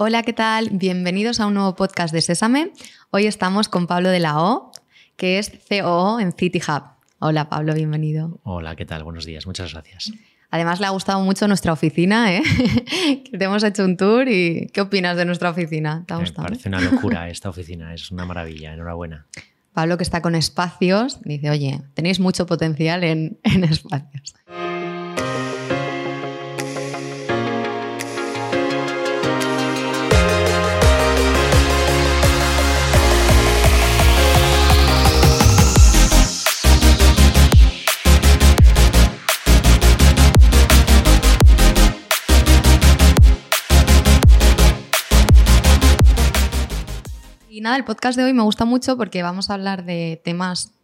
Hola, ¿qué tal? Bienvenidos a un nuevo podcast de Sésame. Hoy estamos con Pablo de la O, que es COO en City Hub. Hola, Pablo, bienvenido. Hola, ¿qué tal? Buenos días, muchas gracias. Además, le ha gustado mucho nuestra oficina, ¿eh? que te hemos hecho un tour y ¿qué opinas de nuestra oficina? ¿Te ha Me parece una locura esta oficina, es una maravilla, enhorabuena. Pablo, que está con espacios, dice, oye, tenéis mucho potencial en, en espacios. Y nada, el podcast de hoy me gusta mucho porque vamos a hablar de temas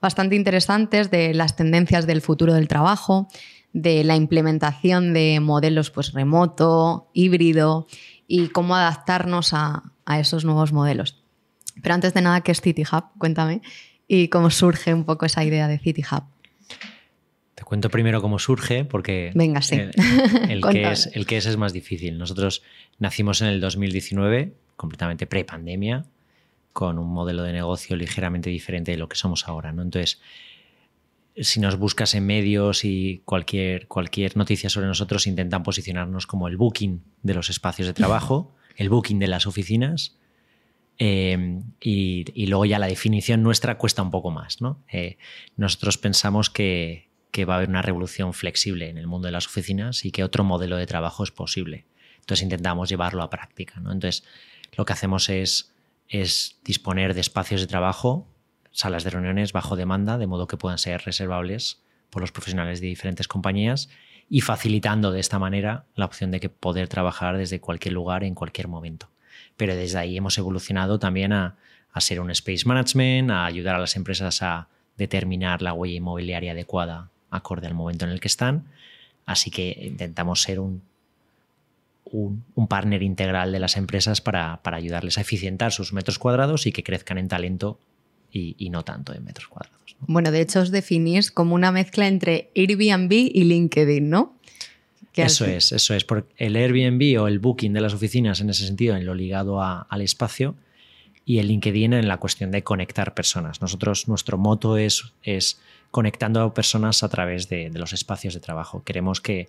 bastante interesantes, de las tendencias del futuro del trabajo, de la implementación de modelos pues, remoto, híbrido y cómo adaptarnos a, esos nuevos modelos. Pero antes de nada, ¿qué es City Hub? Cuéntame. Y cómo surge un poco esa idea de City Hub. Te cuento primero cómo surge, porque Venga, sí. el, que es, el que es es más difícil. Nosotros nacimos en el 2019, completamente pre-pandemia, con un modelo de negocio ligeramente diferente de lo que somos ahora. ¿no? Entonces, si nos buscas en medios y cualquier, cualquier noticia sobre nosotros, intentan posicionarnos como el booking de los espacios de trabajo, el booking de las oficinas. Eh, y, luego ya la definición nuestra cuesta un poco más. ¿no? Eh, nosotros pensamos que, que, va a haber una revolución flexible en el mundo de las oficinas y que otro modelo de trabajo es posible. Entonces intentamos llevarlo a práctica. ¿no? Entonces lo que hacemos es disponer de espacios de trabajo, salas de reuniones bajo demanda, de modo que puedan ser reservables por los profesionales de diferentes compañías y facilitando de esta manera la opción de que poder trabajar desde cualquier lugar en cualquier momento. Pero desde ahí hemos evolucionado también a, a ser un space management, a ayudar a las empresas a determinar la huella inmobiliaria adecuada acorde al momento en el que están. Así que intentamos ser un un, partner integral de las empresas para, ayudarles a eficientar sus metros cuadrados y que crezcan en talento y, no tanto en metros cuadrados. Bueno, de hecho os definís como una mezcla entre Airbnb y LinkedIn, ¿no? eso es, eso es. Porque el Airbnb o el booking de las oficinas en ese sentido, en lo ligado al espacio, y el LinkedIn en la cuestión de conectar personas. Nosotros, nuestro moto es, es conectando a personas a través de los espacios de trabajo. Queremos que,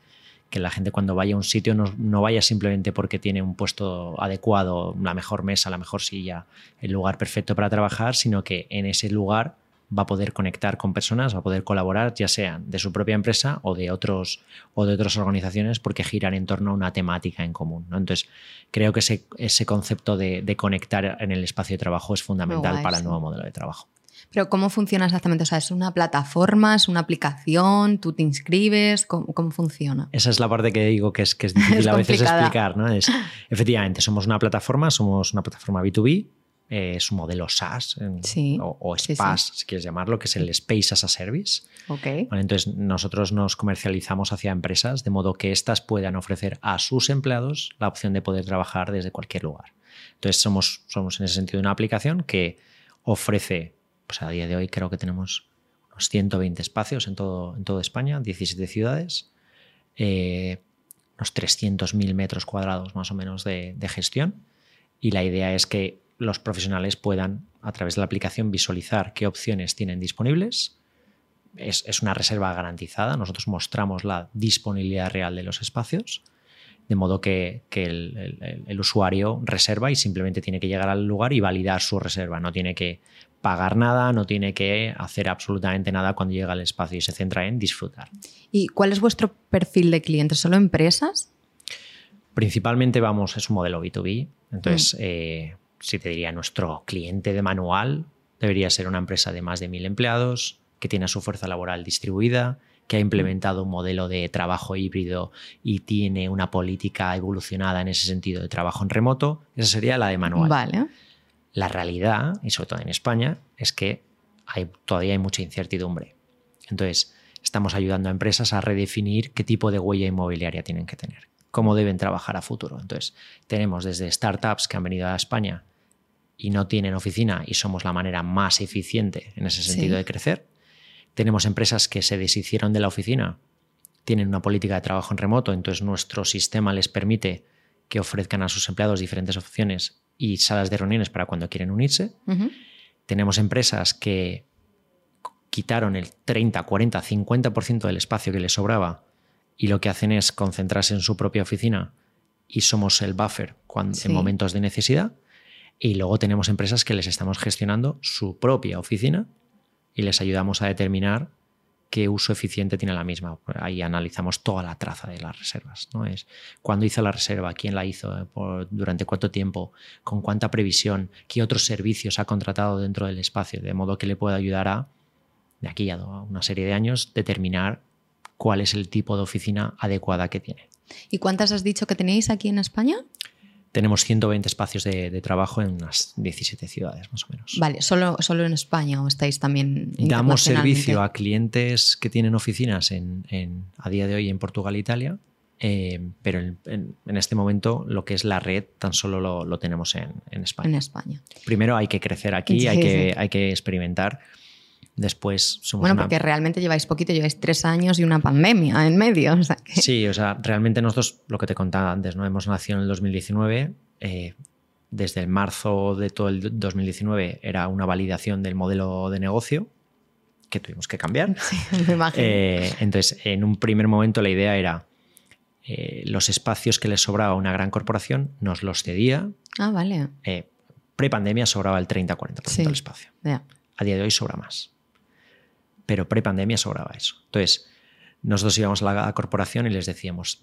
que la gente cuando vaya a un sitio no, vaya simplemente porque tiene un puesto adecuado, la mejor mesa, la mejor silla, el lugar perfecto para trabajar, sino que en ese lugar va a poder conectar con personas, va a poder colaborar, ya sean de su propia empresa o de otros o de otras organizaciones, porque giran en torno a una temática en común. ¿no? Entonces, creo que ese, ese concepto de, conectar en el espacio de trabajo es fundamental para el nuevo modelo de trabajo. Pero ¿cómo funciona exactamente? O sea, ¿es una plataforma, es una aplicación? ¿Tú te inscribes? ¿Cómo, funciona? Esa es la parte que digo que es, que es difícil a veces explicar. ¿no? Es, efectivamente, somos una plataforma, somos una plataforma B2B, eh, es un modelo SaaS o, o, SPaaS, si quieres llamarlo, que es el Space as a Service. Okay. entonces, nosotros nos comercializamos hacia empresas de modo que éstas puedan ofrecer a sus empleados la opción de poder trabajar desde cualquier lugar. Entonces, somos, somos en ese sentido una aplicación que ofrece pues a día de hoy creo que tenemos unos 120 espacios en todo, en toda España, 17 ciudades, eh, unos 300.000 metros cuadrados más o menos de, gestión. Y la idea es que los profesionales puedan, a través de la aplicación, visualizar qué opciones tienen disponibles. Es, una reserva garantizada. Nosotros mostramos la disponibilidad real de los espacios, de modo que, el, el, usuario reserva y simplemente tiene que llegar al lugar y validar su reserva. No tiene que pagar nada, no tiene que hacer absolutamente nada cuando llega al espacio y se centra en disfrutar. ¿Y cuál es vuestro perfil de clientes? ¿Solo empresas? Principalmente vamos, es un modelo B2B. Entonces, mm. eh, si te diría, nuestro cliente de manual debería ser una empresa de más de mil empleados, que tiene su fuerza laboral distribuida, que ha implementado un modelo de trabajo híbrido y tiene una política evolucionada en ese sentido de trabajo en remoto. Esa sería la de manual. Vale. La realidad, y sobre todo en España, es que hay, todavía hay mucha incertidumbre. Entonces, estamos ayudando a empresas a redefinir qué tipo de huella inmobiliaria tienen que tener, cómo deben trabajar a futuro. Entonces, tenemos desde startups que han venido a España y no tienen oficina y somos la manera más eficiente en ese sentido de crecer. Tenemos empresas que se deshicieron de la oficina, tienen una política de trabajo en remoto, entonces nuestro sistema les permite que ofrezcan a sus empleados diferentes opciones y salas de reuniones para cuando quieren unirse. Tenemos empresas que quitaron el 30, 40, 50% del espacio que les sobraba y lo que hacen es concentrarse en su propia oficina y somos el buffer cuando, en momentos de necesidad. Y luego tenemos empresas que les estamos gestionando su propia oficina y les ayudamos a determinar qué uso eficiente tiene la misma. Ahí analizamos toda la traza de las reservas. ¿no? Es cuándo hizo la reserva, quién la hizo, durante cuánto tiempo, con cuánta previsión, qué otros servicios ha contratado dentro del espacio, de modo que le pueda ayudar a, de aquí a una serie de años, determinar cuál es el tipo de oficina adecuada que tiene. ¿Y cuántas has dicho que tenéis aquí en España? Tenemos 120 espacios de, trabajo en unas 17 ciudades, más o menos. Vale, ¿solo, solo en España o estáis también Damos servicio a clientes que tienen oficinas en, a día de hoy en Portugal e Italia, eh, pero en, este momento lo que es la red tan solo lo, tenemos en, España. En España. Primero hay que crecer aquí, hay, que, hay que experimentar. Después somos Bueno, porque realmente lleváis poquito, lleváis tres años y una pandemia en medio. Sí, o sea, realmente nosotros, lo que te contaba antes, ¿no? Hemos nacido en el 2019. Eh, desde el marzo de todo el 2019 era una validación del modelo de negocio que tuvimos que cambiar. Sí, me imagino. Eh, entonces, en un primer momento la idea era eh, los espacios que les sobraba a una gran corporación nos los cedía. Ah, vale. Pre-pandemia sobraba el 30-40% del espacio. A día de hoy sobra más pero pre-pandemia sobraba eso. Entonces, nosotros íbamos a la corporación y les decíamos,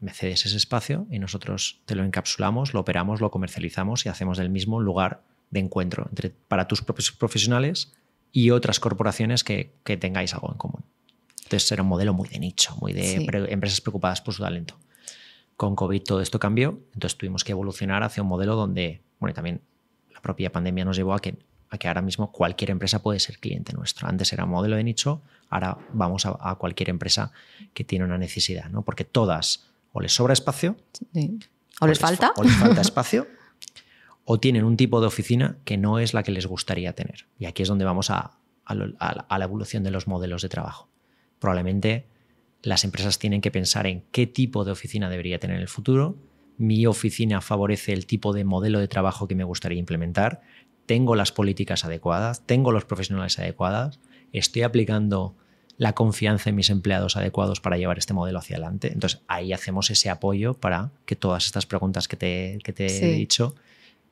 me cedes ese espacio y nosotros te lo encapsulamos, lo operamos, lo comercializamos y hacemos del mismo lugar de encuentro entre, para tus propios profesionales y otras corporaciones que, tengáis algo en común. Entonces era un modelo muy de nicho, muy de empresas preocupadas por su talento. Con COVID todo esto cambió, entonces tuvimos que evolucionar hacia un modelo donde, bueno, también la propia pandemia nos llevó a que que ahora mismo cualquier empresa puede ser cliente nuestro. Antes era un modelo de nicho, ahora vamos a, cualquier empresa que tiene una necesidad, ¿no? Porque todas o les sobra espacio, o, les, falta, o les falta espacio, o tienen un tipo de oficina que no es la que les gustaría tener. Y aquí es donde vamos a, a la evolución de los modelos de trabajo. Probablemente las empresas tienen que pensar en qué tipo de oficina debería tener en el futuro. Mi oficina favorece el tipo de modelo de trabajo que me gustaría implementar tengo las políticas adecuadas, tengo los profesionales adecuados, estoy aplicando la confianza en mis empleados adecuados para llevar este modelo hacia adelante. Entonces ahí hacemos ese apoyo para que todas estas preguntas que te, he dicho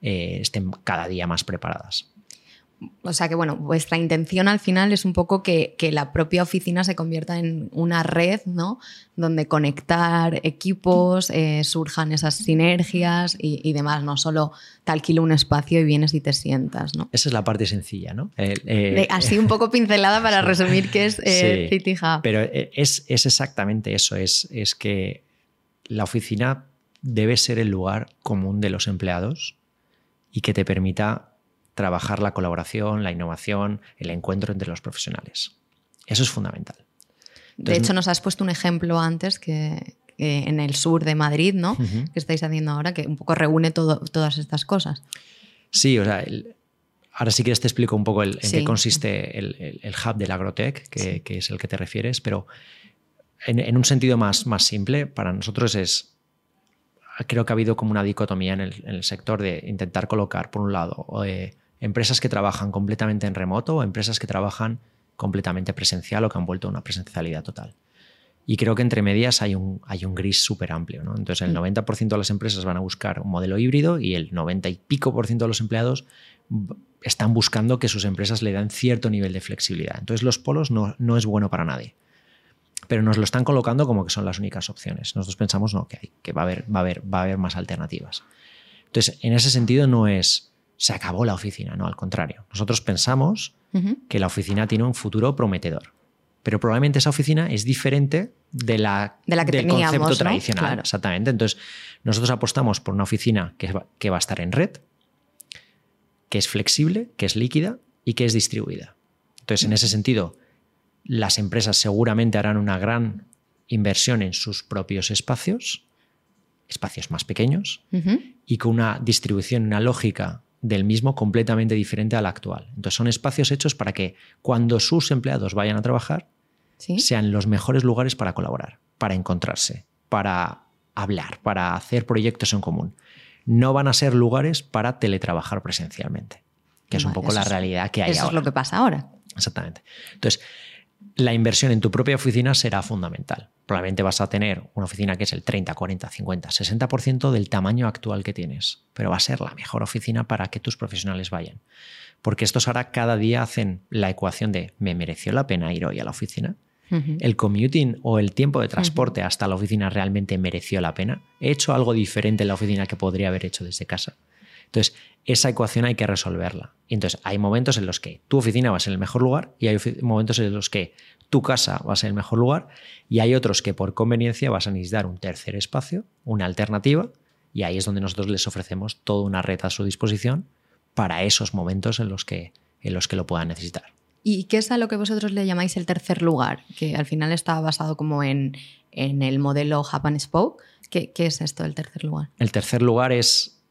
eh, estén cada día más preparadas o sea que bueno, vuestra intención al final es un poco que, la propia oficina se convierta en una red, ¿no? Donde conectar equipos, eh, surjan esas sinergias y, demás, no solo te alquilo un espacio y vienes y te sientas, ¿no? Esa es la parte sencilla, ¿no? Eh, así un poco pincelada para resumir qué es eh, City Hub. Pero es, exactamente eso, es, es que la oficina debe ser el lugar común de los empleados y que te permita trabajar la colaboración, la innovación, el encuentro entre los profesionales. Eso es fundamental. de hecho, nos has puesto un ejemplo antes que, en el sur de Madrid, ¿no? Que estáis haciendo ahora, que un poco reúne todas estas cosas. Sí, o sea, ahora sí que te explico un poco en qué consiste el, hub del Agrotech, que, es el que te refieres, pero en, un sentido más, más simple, para nosotros es creo que ha habido como una dicotomía en el, sector de intentar colocar, por un lado, eh, empresas que trabajan completamente en remoto o empresas que trabajan completamente presencial o que han vuelto a una presencialidad total. Y creo que entre medias hay un, hay un gris súper amplio. ¿no? Entonces, el 90% mm. de las empresas van a buscar un modelo híbrido y el 90 y pico por ciento de los empleados están buscando que sus empresas le dan cierto nivel de flexibilidad. Entonces, los polos no, no es bueno para nadie. Pero nos lo están colocando como que son las únicas opciones. Nosotros pensamos no, que, hay, que va, a haber, va, a haber, va a haber más alternativas. Entonces, en ese sentido, no es se acabó la oficina, no, al contrario. Nosotros pensamos que la oficina tiene un futuro prometedor, pero probablemente esa oficina es diferente de la, de la que del teníamos, concepto tradicional. Exactamente. Entonces, nosotros apostamos por una oficina que va, que va a estar en red, que es flexible, que es líquida y que es distribuida. Entonces, en ese sentido, las empresas seguramente harán una gran inversión en sus propios espacios, espacios más pequeños, y con una distribución, una lógica del mismo completamente diferente al actual. Entonces son espacios hechos para que cuando sus empleados vayan a trabajar sean los mejores lugares para colaborar, para encontrarse, para hablar, para hacer proyectos en común. No van a ser lugares para teletrabajar presencialmente, que es un poco la realidad que hay eso ahora. es lo que pasa ahora. Exactamente. Entonces, la inversión en tu propia oficina será fundamental. Probablemente vas a tener una oficina que es el 30, 40, 50, 60% del tamaño actual que tienes, pero va a ser la mejor oficina para que tus profesionales vayan. Porque estos ahora cada día hacen la ecuación de ¿me mereció la pena ir hoy a la oficina? ¿El commuting o el tiempo de transporte hasta la oficina realmente mereció la pena? ¿He hecho algo diferente en la oficina que podría haber hecho desde casa? Entonces, esa ecuación hay que resolverla. Entonces, hay momentos en los que tu oficina va a ser el mejor lugar y hay momentos en los que tu casa va a ser el mejor lugar y hay otros que por conveniencia vas a necesitar un tercer espacio, una alternativa, y ahí es donde nosotros les ofrecemos toda una red a su disposición para esos momentos en los que, en los que lo puedan necesitar. ¿Y qué es a lo que vosotros le llamáis el tercer lugar? Que al final está basado como en, el modelo Japan Spoke. ¿Qué, ¿Qué, es esto del tercer lugar? El tercer lugar es,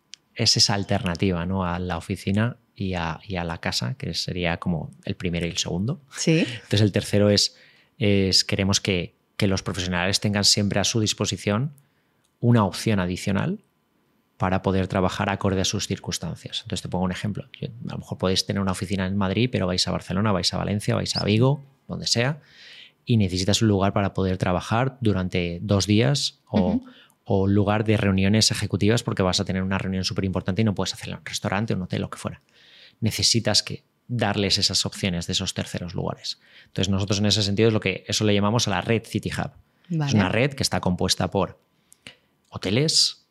es esa alternativa ¿no? a la oficina y a, y a, la casa, que sería como el primero y el segundo. Sí. Entonces el tercero es, es queremos que, que los profesionales tengan siempre a su disposición una opción adicional para poder trabajar acorde a sus circunstancias. Entonces te pongo un ejemplo. a lo mejor podéis tener una oficina en Madrid, pero vais a Barcelona, vais a Valencia, vais a Vigo, donde sea, y necesitas un lugar para poder trabajar durante dos días o, un lugar de reuniones ejecutivas porque vas a tener una reunión súper importante y no puedes hacerla en un restaurante, un hotel, lo que fuera. Necesitas que darles esas opciones de esos terceros lugares. Entonces nosotros en ese sentido es lo que eso le llamamos a la red City Hub. Es una red que está compuesta por hoteles,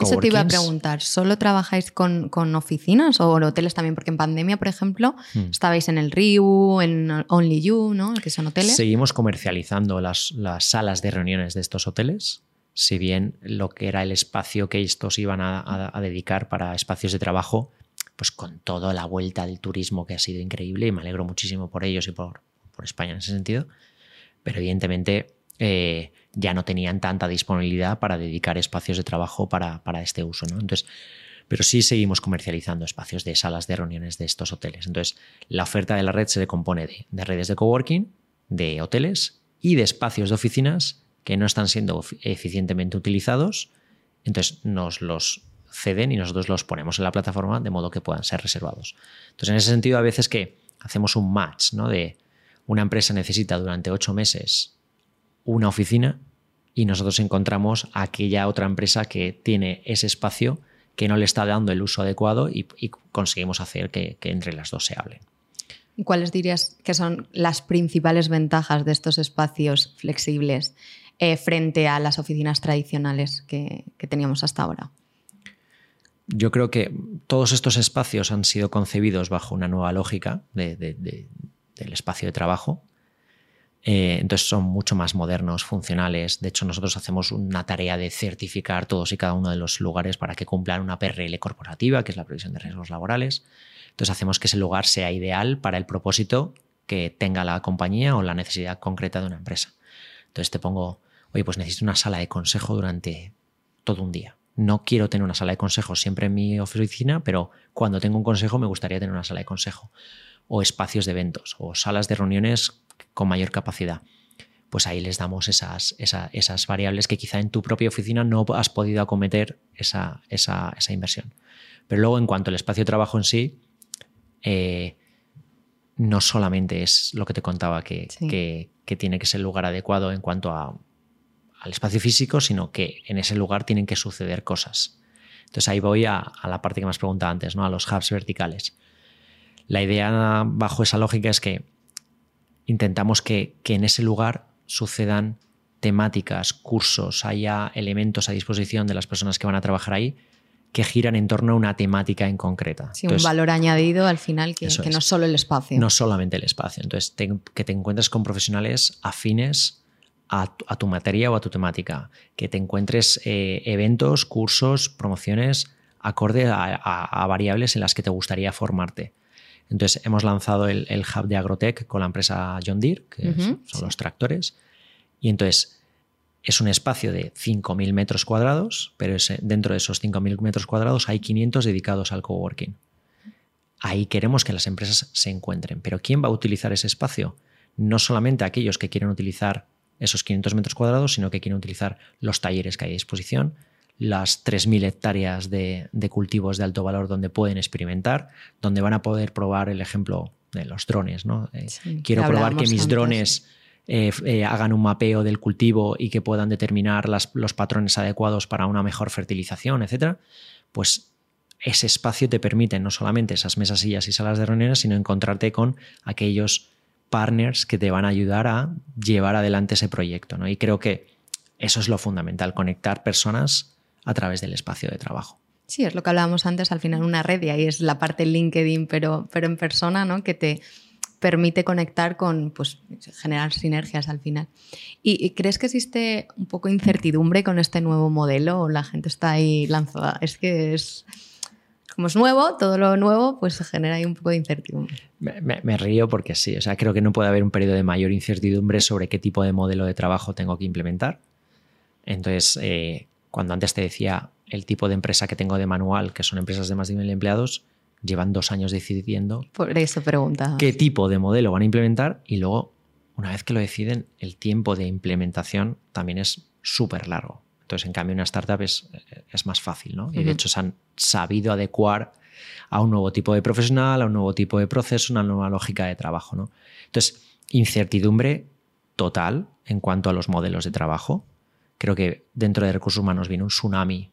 eso te iba a preguntar, ¿solo trabajáis con, oficinas o hoteles también? Porque en pandemia, por ejemplo, hmm. estabais en el Riu, en Only You, ¿no? Que son hoteles. Seguimos comercializando las, las salas de reuniones de estos hoteles, si bien lo que era el espacio que estos iban a, dedicar para espacios de trabajo, pues con toda la vuelta del turismo que ha sido increíble y me alegro muchísimo por ellos y por, por España en ese sentido, pero evidentemente eh, ya no tenían tanta disponibilidad para dedicar espacios de trabajo para, este uso. ¿no? Entonces, pero sí seguimos comercializando espacios de salas de reuniones de estos hoteles. Entonces, la oferta de la red se compone de, redes de coworking, de hoteles y de espacios de oficinas que no están siendo eficientemente utilizados. Entonces, nos los ceden y nosotros los ponemos en la plataforma de modo que puedan ser reservados. Entonces, en ese sentido, a veces que hacemos un match, ¿no? De una empresa necesita durante ocho meses una oficina y nosotros encontramos aquella otra empresa que tiene ese espacio que no le está dando el uso adecuado y, conseguimos hacer que, entre las dos se hablen. ¿Y cuáles dirías que son las principales ventajas de estos espacios flexibles eh, frente a las oficinas tradicionales que, teníamos hasta ahora? Yo creo que todos estos espacios han sido concebidos bajo una nueva lógica del espacio de trabajo eh, entonces son mucho más modernos, funcionales. De hecho, nosotros hacemos una tarea de certificar todos y cada uno de los lugares para que cumplan una PRL corporativa, que es la previsión de riesgos laborales. Entonces hacemos que ese lugar sea ideal para el propósito que tenga la compañía o la necesidad concreta de una empresa. Entonces te pongo, oye, pues necesito una sala de consejo durante todo un día. No quiero tener una sala de consejo siempre en mi oficina, pero cuando tengo un consejo me gustaría tener una sala de consejo. O espacios de eventos, o salas de reuniones con mayor capacidad. Pues ahí les damos esas, esas variables que quizá en tu propia oficina no has podido acometer esa, esa, inversión. Pero luego, en cuanto al espacio de trabajo en sí, eh, no solamente es lo que te contaba, que, que, tiene que ser el lugar adecuado en cuanto a, al espacio físico, sino que en ese lugar tienen que suceder cosas. Entonces ahí voy a, a la parte que me has preguntado antes, ¿no? a los hubs verticales. La idea bajo esa lógica es que intentamos que, en ese lugar sucedan temáticas, cursos, haya elementos a disposición de las personas que van a trabajar ahí que giran en torno a una temática en concreta. Sí, un valor añadido al final que, no es solo el espacio. No solamente el espacio. Entonces, que te encuentres con profesionales afines a tu, materia o a tu temática, que te encuentres eh, eventos, cursos, promociones acorde a variables en las que te gustaría formarte. Entonces hemos lanzado el, hub de Agrotech con la empresa John Deere, que son los tractores. Y entonces es un espacio de 5.000 metros cuadrados, pero dentro de esos 5.000 metros cuadrados hay 500 dedicados al coworking. Ahí queremos que las empresas se encuentren. Pero ¿quién va a utilizar ese espacio? No solamente aquellos que quieren utilizar esos 500 metros cuadrados, sino que quieren utilizar los talleres que hay a disposición, las 3.000 hectáreas de, cultivos de alto valor donde pueden experimentar, donde van a poder probar el ejemplo de los drones. ¿no? Eh, quiero probar que mis drones eh, eh, hagan un mapeo del cultivo y que puedan determinar los patrones adecuados para una mejor fertilización, etc. Pues ese espacio te permite no solamente esas mesas, sillas y salas de reuniones, sino encontrarte con aquellos partners que te van a ayudar a llevar adelante ese proyecto. ¿no? Y creo que eso es lo fundamental, conectar personas a través del espacio de trabajo. Sí, es lo que hablábamos antes, al final una red y ahí es la parte LinkedIn, pero, pero en persona, ¿no? Que te permite conectar con, pues, generar sinergias al final. ¿Y, crees que existe un poco incertidumbre con este nuevo modelo o la gente está ahí lanzada? Es que es, como es nuevo, todo lo nuevo, pues genera ahí un poco de incertidumbre. Me, río porque sí, o sea, creo que no puede haber un periodo de mayor incertidumbre sobre qué tipo de modelo de trabajo tengo que implementar. Entonces, eh, cuando antes te decía el tipo de empresa que tengo de manual, que son empresas de más de mil empleados, llevan dos años decidiendo Por eso pregunta. qué tipo de modelo van a implementar y luego, una vez que lo deciden, el tiempo de implementación también es súper largo. Entonces, en cambio, una startup es, es más fácil, ¿no? Y de hecho se han sabido adecuar a un nuevo tipo de profesional, a un nuevo tipo de proceso, una nueva lógica de trabajo, ¿no? Entonces, incertidumbre total en cuanto a los modelos de trabajo. Creo que dentro de recursos humanos viene un tsunami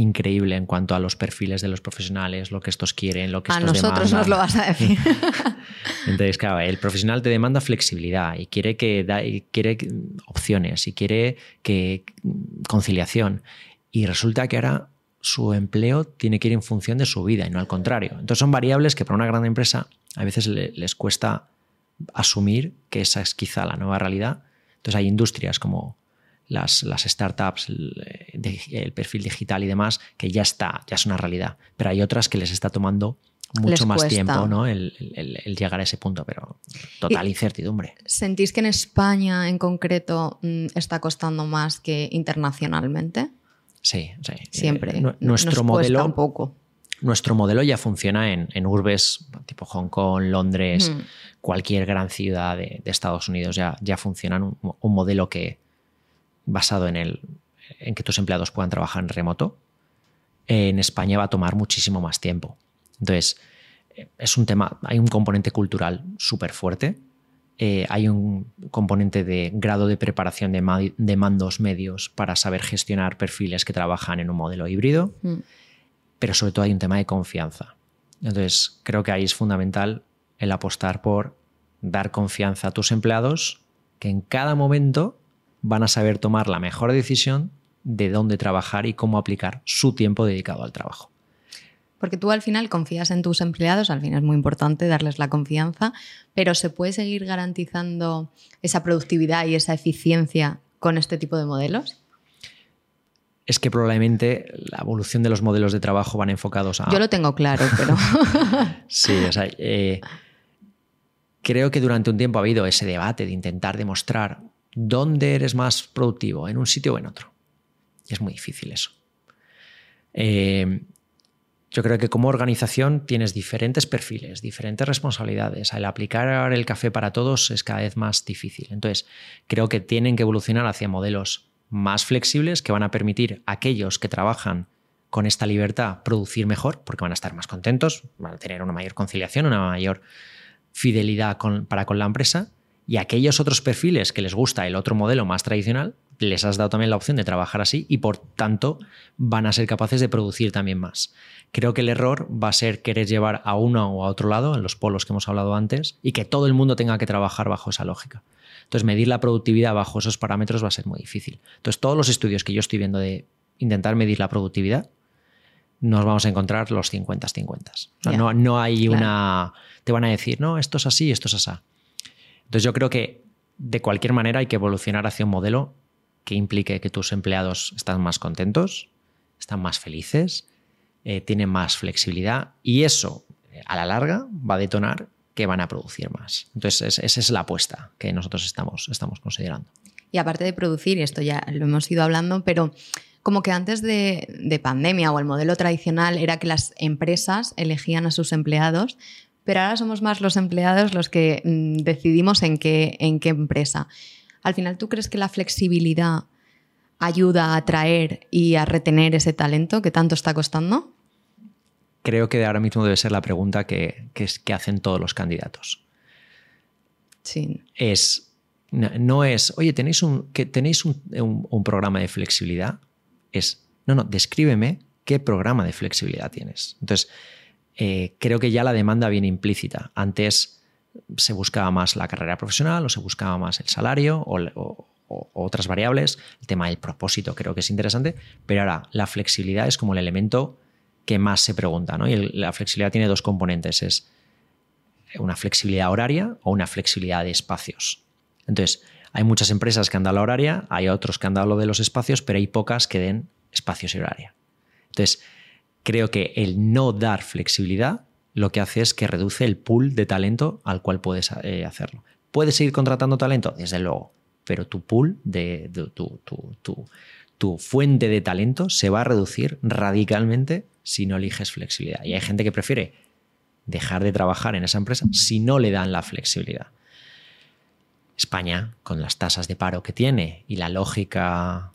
increíble en cuanto a los perfiles de los profesionales, lo que estos quieren, lo que estos demandan. A nosotros nos lo vas a decir. Entonces, claro, el profesional te demanda flexibilidad y quiere que da, quiere opciones y quiere que conciliación. Y resulta que ahora su empleo tiene que ir en función de su vida y no al contrario. Entonces son variables que para una gran empresa a veces les cuesta asumir que esa es quizá la nueva realidad. Entonces hay industrias como las, las startups, el, perfil digital y demás, que ya está, ya es una realidad. Pero hay otras que les está tomando mucho más tiempo ¿no? El, llegar a ese punto, pero total incertidumbre. ¿Sentís que en España en concreto mm, está costando más que internacionalmente? Sí, sí. Siempre. Eh, nuestro modelo. Un poco. Nuestro modelo ya funciona en, en urbes tipo Hong Kong, Londres, cualquier gran ciudad de, Estados Unidos. Ya, ya funciona un modelo que, basado en, el, en que tus empleados puedan trabajar en remoto, en España va a tomar muchísimo más tiempo. Entonces, eh, es un tema, hay un componente cultural súper fuerte, eh, hay un componente de grado de preparación de, de, mandos medios para saber gestionar perfiles que trabajan en un modelo híbrido, mm. pero sobre todo hay un tema de confianza. Entonces, creo que ahí es fundamental el apostar por dar confianza a tus empleados, que en cada momento van a saber tomar la mejor decisión de dónde trabajar y cómo aplicar su tiempo dedicado al trabajo. Porque tú al final confías en tus empleados, al final es muy importante darles la confianza, pero ¿se puede seguir garantizando esa productividad y esa eficiencia con este tipo de modelos? Es que probablemente la evolución de los modelos de trabajo van enfocados a... Yo lo tengo claro, pero... sí, o sea, eh, creo que durante un tiempo ha habido ese debate de intentar demostrar dónde eres más productivo, en un sitio o en otro. Y es muy difícil eso. Eh, yo creo que como organización tienes diferentes perfiles, diferentes responsabilidades. El aplicar el café para todos es cada vez más difícil. Entonces, creo que tienen que evolucionar hacia modelos más flexibles que van a permitir a aquellos que trabajan con esta libertad producir mejor, porque van a estar más contentos, van a tener una mayor conciliación, una mayor fidelidad para con la empresa y aquellos otros perfiles que les gusta el otro modelo más tradicional, les has dado también la opción de trabajar así y por tanto van a ser capaces de producir también más. Creo que el error va a ser querer llevar a uno o a otro lado, en los polos que hemos hablado antes, y que todo el mundo tenga que trabajar bajo esa lógica. Entonces, medir la productividad bajo esos parámetros va a ser muy difícil. Entonces, todos los estudios que yo estoy viendo de intentar medir la productividad, nos vamos a encontrar los 50-50. no, no, hay una... Te van a decir, no, esto es así, esto es así. Entonces yo creo que de cualquier manera hay que evolucionar hacia un modelo que implique que tus empleados están más contentos, están más felices, eh, tienen más flexibilidad y eso a la larga va a detonar que van a producir más. Entonces esa es la apuesta que nosotros estamos, estamos considerando. Y aparte de producir, y esto ya lo hemos ido hablando, pero como que antes de, de, pandemia o el modelo tradicional era que las empresas elegían a sus empleados pero ahora somos más los empleados los que mm, decidimos en qué, en qué empresa. al final tú crees que la flexibilidad ayuda a atraer y a retener ese talento que tanto está costando? Creo que ahora mismo debe ser la pregunta que, que hacen todos los candidatos. Sí. Es, no, es, oye, ¿tenéis, un, que tenéis un, programa de flexibilidad? Es, no, no, descríbeme qué programa de flexibilidad tienes. Entonces, eh, creo que ya la demanda viene implícita. Antes se buscaba más la carrera profesional o se buscaba más el salario o, otras variables. El tema del propósito creo que es interesante, pero ahora la flexibilidad es como el elemento que más se pregunta. ¿no? Y la flexibilidad tiene dos componentes. Es una flexibilidad horaria o una flexibilidad de espacios. Entonces, hay muchas empresas que han dado la horaria, hay otros que han dado lo de los espacios, pero hay pocas que den espacios y horaria. Entonces, creo que el no dar flexibilidad lo que hace es que reduce el pool de talento al cual puedes eh, hacerlo. ¿Puedes seguir contratando talento? Desde luego, pero tu pool, de, tu, fuente de talento se va a reducir radicalmente si no eliges flexibilidad. Y hay gente que prefiere dejar de trabajar en esa empresa si no le dan la flexibilidad. España, con las tasas de paro que tiene y la lógica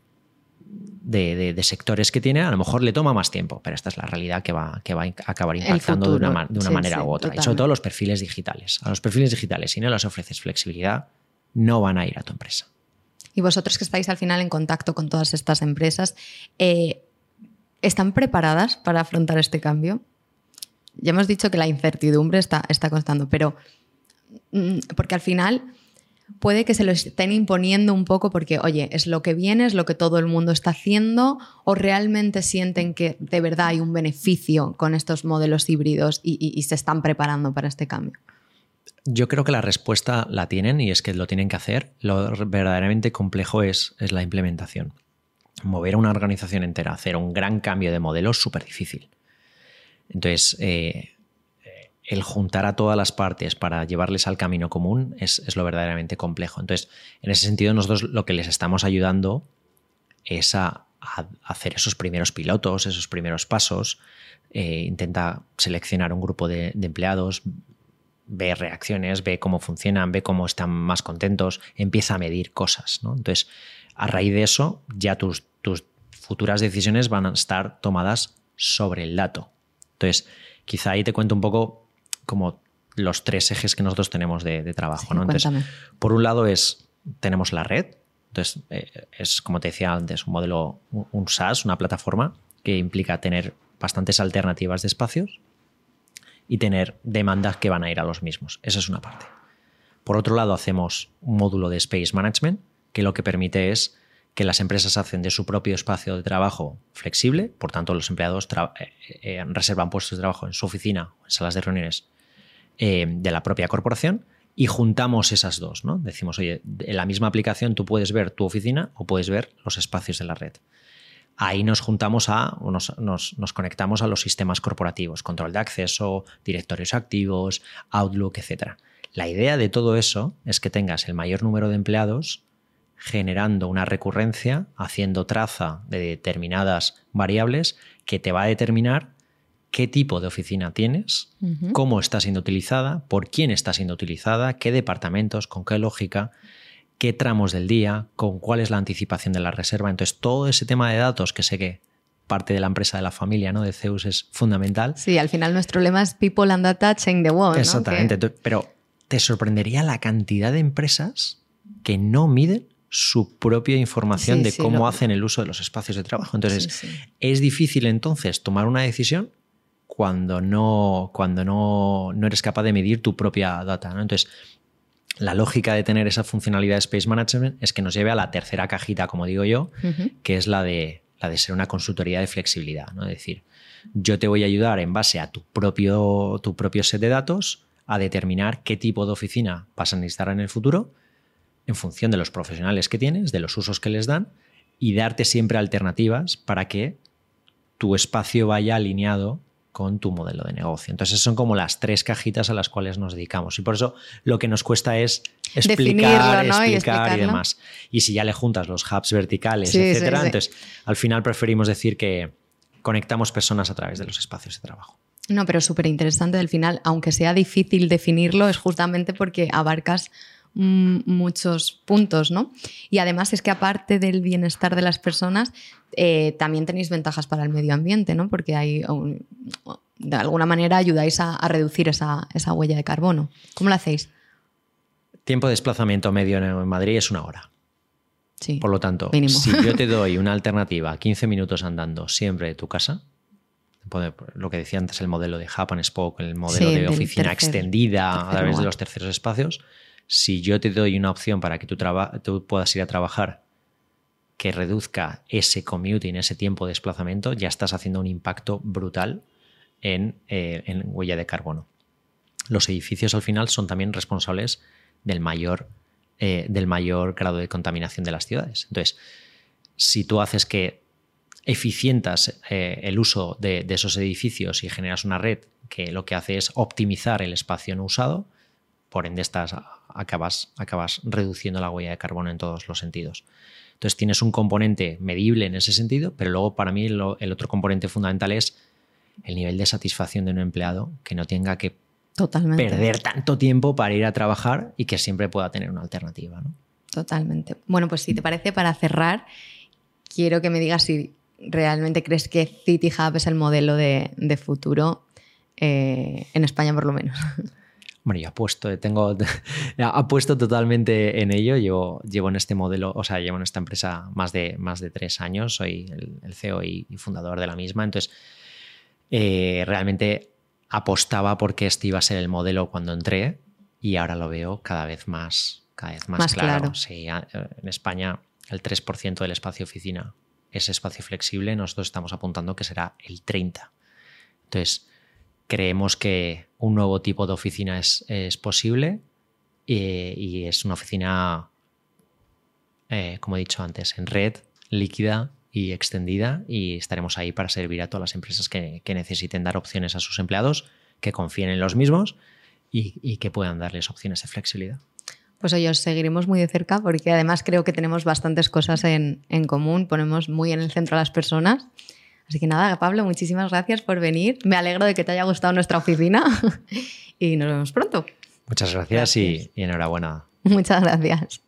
de, sectores que tiene, a lo mejor le toma más tiempo, pero esta es la realidad que va, que va a acabar impactando de una, manera u otra. Y sobre todo los perfiles digitales. A los perfiles digitales, si no les ofreces flexibilidad, no van a ir a tu empresa. Y vosotros que estáis al final en contacto con todas estas empresas, eh, ¿están preparadas para afrontar este cambio? Ya hemos dicho que la incertidumbre está, está constando, pero mm, porque al final puede que se lo estén imponiendo un poco porque, oye, es lo que viene, es lo que todo el mundo está haciendo, o realmente sienten que de verdad hay un beneficio con estos modelos híbridos y, se están preparando para este cambio. Yo creo que la respuesta la tienen y es que lo tienen que hacer. Lo verdaderamente complejo es, es la implementación. Mover una organización entera, hacer un gran cambio de modelo es súper difícil. Entonces, eh, el juntar a todas las partes para llevarles al camino común es, lo verdaderamente complejo. Entonces, en ese sentido, nosotros lo que les estamos ayudando es a, hacer esos primeros pilotos, esos primeros pasos. Eh, intenta seleccionar un grupo de, empleados, ve reacciones, ve cómo funcionan, ve cómo están más contentos, empieza a medir cosas. Entonces, a raíz de eso, ya tus, tus futuras decisiones van a estar tomadas sobre el dato. Entonces, quizá ahí te cuento un poco como los tres ejes que nosotros tenemos de, trabajo. ¿no? por un lado es, tenemos la red, entonces eh, es como te decía antes, un modelo, un SaaS, una plataforma que implica tener bastantes alternativas de espacios y tener demandas que van a ir a los mismos. Esa es una parte. Por otro lado, hacemos un módulo de Space Management que lo que permite es que las empresas hacen de su propio espacio de trabajo flexible, por tanto los empleados eh, eh, reservan puestos de trabajo en su oficina o en salas de reuniones eh, de la propia corporación y juntamos esas dos. ¿no? Decimos, oye, en la misma aplicación tú puedes ver tu oficina o puedes ver los espacios de la red. Ahí nos juntamos a, nos, nos, conectamos a los sistemas corporativos, control de acceso, directorios activos, Outlook, etc. La idea de todo eso es que tengas el mayor número de empleados generando una recurrencia, haciendo traza de determinadas variables que te va a determinar qué tipo de oficina tienes, cómo está siendo utilizada, por quién está siendo utilizada, qué departamentos, con qué lógica, qué tramos del día, con cuál es la anticipación de la reserva. Entonces, todo ese tema de datos que sé que parte de la empresa de la familia, ¿no? De Zeus es fundamental. Sí, al final nuestro lema es People and Data Change the World. Exactamente. Pero te sorprendería la cantidad de empresas que no miden su propia información de cómo hacen el uso de los espacios de trabajo. Entonces, es difícil entonces tomar una decisión cuando no, cuando no, no eres capaz de medir tu propia data. ¿no? Entonces, la lógica de tener esa funcionalidad de Space Management es que nos lleve a la tercera cajita, como digo yo, que es la de, la de ser una consultoría de flexibilidad. ¿no? Es decir, yo te voy a ayudar en base a tu propio, tu propio set de datos a determinar qué tipo de oficina vas a necesitar en el futuro en función de los profesionales que tienes, de los usos que les dan y darte siempre alternativas para que tu espacio vaya alineado con tu modelo de negocio. Entonces son como las tres cajitas a las cuales nos dedicamos y por eso lo que nos cuesta es explicar, explicar y, demás. Y si ya le juntas los hubs verticales, etcétera, entonces al final preferimos decir que conectamos personas a través de los espacios de trabajo. No, pero súper interesante. Al final, aunque sea difícil definirlo, es justamente porque abarcas muchos puntos, ¿no? Y además es que aparte del bienestar de las personas, eh, también tenéis ventajas para el medio ambiente, ¿no? Porque hay, de alguna manera ayudáis a, reducir esa, huella de carbono. ¿Cómo lo hacéis? Tiempo de desplazamiento medio en Madrid es una hora. Sí, Por lo tanto, si yo te doy una alternativa, 15 minutos andando siempre de tu casa, lo que decía antes, el modelo de and Spoke, el modelo de oficina extendida a través de los terceros espacios, si yo te doy una opción para que tú, puedas ir a trabajar que reduzca ese commuting, ese tiempo de desplazamiento, ya estás haciendo un impacto brutal en, eh, huella de carbono. Los edificios al final son también responsables del mayor, eh, del mayor grado de contaminación de las ciudades. Entonces, si tú haces que eficientas eh, el uso de, esos edificios y generas una red que lo que hace es optimizar el espacio no usado, por ende estás, acabas, acabas reduciendo la huella de carbono en todos los sentidos. Entonces tienes un componente medible en ese sentido, pero luego para mí el otro componente fundamental es el nivel de satisfacción de un empleado que no tenga que perder tanto tiempo para ir a trabajar y que siempre pueda tener una alternativa. Totalmente. Bueno, pues si te parece, para cerrar, quiero que me digas si realmente crees que City Hub es el modelo de, futuro eh, en España por lo menos. Bueno, yo apuesto, tengo, apuesto totalmente en ello. Llevo, llevo en este modelo, o sea, llevo en esta empresa más de, más de tres años. Soy el, CEO y, fundador de la misma. Entonces, eh, realmente apostaba porque este iba a ser el modelo cuando entré y ahora lo veo cada vez más, cada vez más, claro. en España el 3% del espacio oficina ese espacio flexible, nosotros estamos apuntando que será el 30. Entonces, creemos que un nuevo tipo de oficina es, posible y, es una oficina, eh, como he dicho antes, en red, líquida y extendida y estaremos ahí para servir a todas las empresas que, necesiten dar opciones a sus empleados, que confíen en los mismos y que puedan darles opciones de flexibilidad. Pues hoy os seguiremos muy de cerca porque además creo que tenemos bastantes cosas en, común, ponemos muy en el centro a las personas. Así que nada, Pablo, muchísimas gracias por venir. Me alegro de que te haya gustado nuestra oficina y nos vemos pronto. Muchas gracias, Y, y enhorabuena. Muchas gracias.